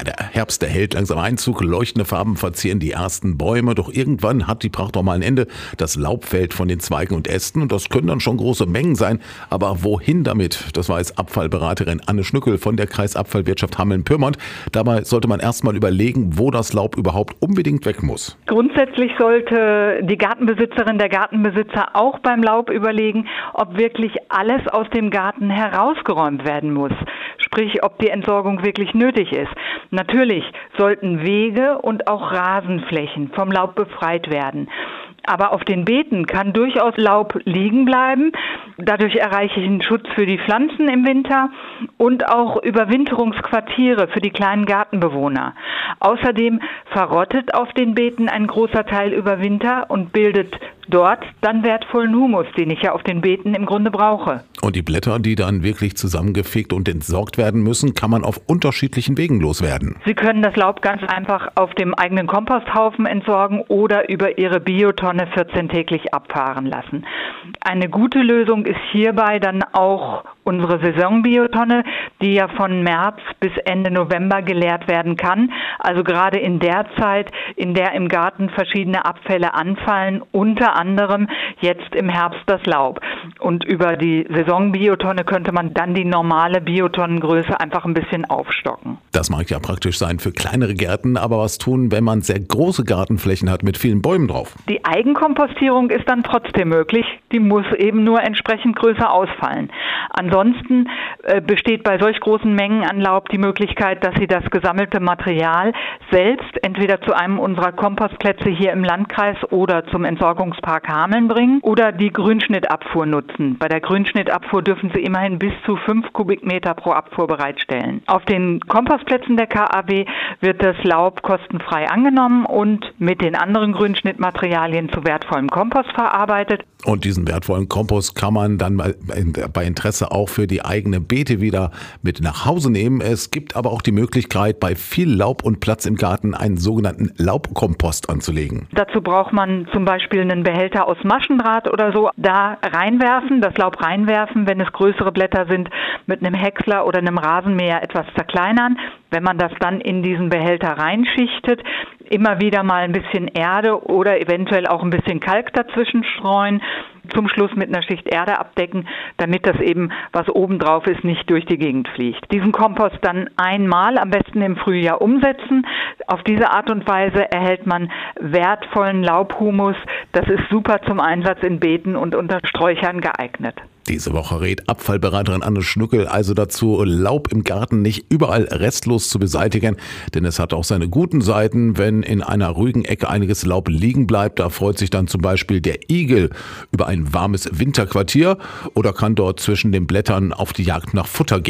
Ja, der Herbst, der hält langsam Einzug, leuchtende Farben verzieren die ersten Bäume, doch irgendwann hat die Pracht auch mal ein Ende. Das Laub fällt von den Zweigen und Ästen und das können dann schon große Mengen sein. Aber wohin damit? Das weiß Abfallberaterin Anne Schnückel von der Kreisabfallwirtschaft Hameln-Pyrmont. Dabei sollte man erstmal überlegen, wo das Laub überhaupt unbedingt weg muss. Grundsätzlich sollte die Gartenbesitzerin, der Gartenbesitzer auch beim Laub überlegen, ob wirklich alles aus dem Garten herausgeräumt werden muss sprich ob die Entsorgung wirklich nötig ist. Natürlich sollten Wege und auch Rasenflächen vom Laub befreit werden. Aber auf den Beeten kann durchaus Laub liegen bleiben. Dadurch erreiche ich einen Schutz für die Pflanzen im Winter und auch Überwinterungsquartiere für die kleinen Gartenbewohner. Außerdem verrottet auf den Beeten ein großer Teil über Winter und bildet dort dann wertvollen Humus, den ich ja auf den Beeten im Grunde brauche. Und die Blätter, die dann wirklich zusammengefegt und entsorgt werden müssen, kann man auf unterschiedlichen Wegen loswerden. Sie können das Laub ganz einfach auf dem eigenen Komposthaufen entsorgen oder über Ihre Biotonne 14-täglich abfahren lassen. Eine gute Lösung ist hierbei dann auch unsere Saisonbiotonne, die ja von März bis Ende November geleert werden kann. Also gerade in der Zeit, in der im Garten verschiedene Abfälle anfallen, unter anderem jetzt im Herbst das Laub. Und über die Saisonbiotonne könnte man dann die normale Biotonnengröße einfach ein bisschen aufstocken. Das mag ja praktisch sein für kleinere Gärten, aber was tun, wenn man sehr große Gartenflächen hat mit vielen Bäumen drauf? Die Eigenkompostierung ist dann trotzdem möglich. Die muss eben nur entsprechend größer ausfallen. Ansonsten äh, besteht bei solch großen Mengen an Laub die Möglichkeit, dass Sie das gesammelte Material selbst entweder zu einem unserer Kompostplätze hier im Landkreis oder zum Entsorgungspark Hameln bringen oder die Grünschnittabfuhr nutzen. Bei der Grünschnittabfuhr dürfen Sie immerhin bis zu fünf Kubikmeter pro Abfuhr bereitstellen. Auf den Kompostplätzen der KAW wird das Laub kostenfrei angenommen und mit den anderen Grünschnittmaterialien zu wertvollem Kompost verarbeitet. Und diesen wertvollen Kompost kann man dann bei Interesse auch für die eigene Beete wieder mit nach Hause nehmen. Es gibt aber auch die Möglichkeit, bei viel Laub und Platz im Garten einen sogenannten Laubkompost anzulegen. Dazu braucht man zum Beispiel einen Behälter aus Maschendraht oder so. Da reinwerfen, das Laub reinwerfen, wenn es größere Blätter sind, mit einem Häcksler oder einem Rasenmäher etwas zerkleinern. Wenn man das dann in diesen Behälter reinschichtet, immer wieder mal ein bisschen Erde oder eventuell auch ein bisschen Kalk dazwischen streuen, zum Schluss mit einer Schicht Erde abdecken, damit das eben, was oben drauf ist, nicht durch die Gegend fliegt. Diesen Kompost dann einmal, am besten im Frühjahr umsetzen. Auf diese Art und Weise erhält man wertvollen Laubhumus. Das ist super zum Einsatz in Beeten und unter Sträuchern geeignet. Diese Woche rät Abfallberaterin Anne Schnuckel also dazu, Laub im Garten nicht überall restlos zu beseitigen, denn es hat auch seine guten Seiten. Wenn in einer ruhigen Ecke einiges Laub liegen bleibt, da freut sich dann zum Beispiel der Igel über ein warmes Winterquartier oder kann dort zwischen den Blättern auf die Jagd nach Futter gehen.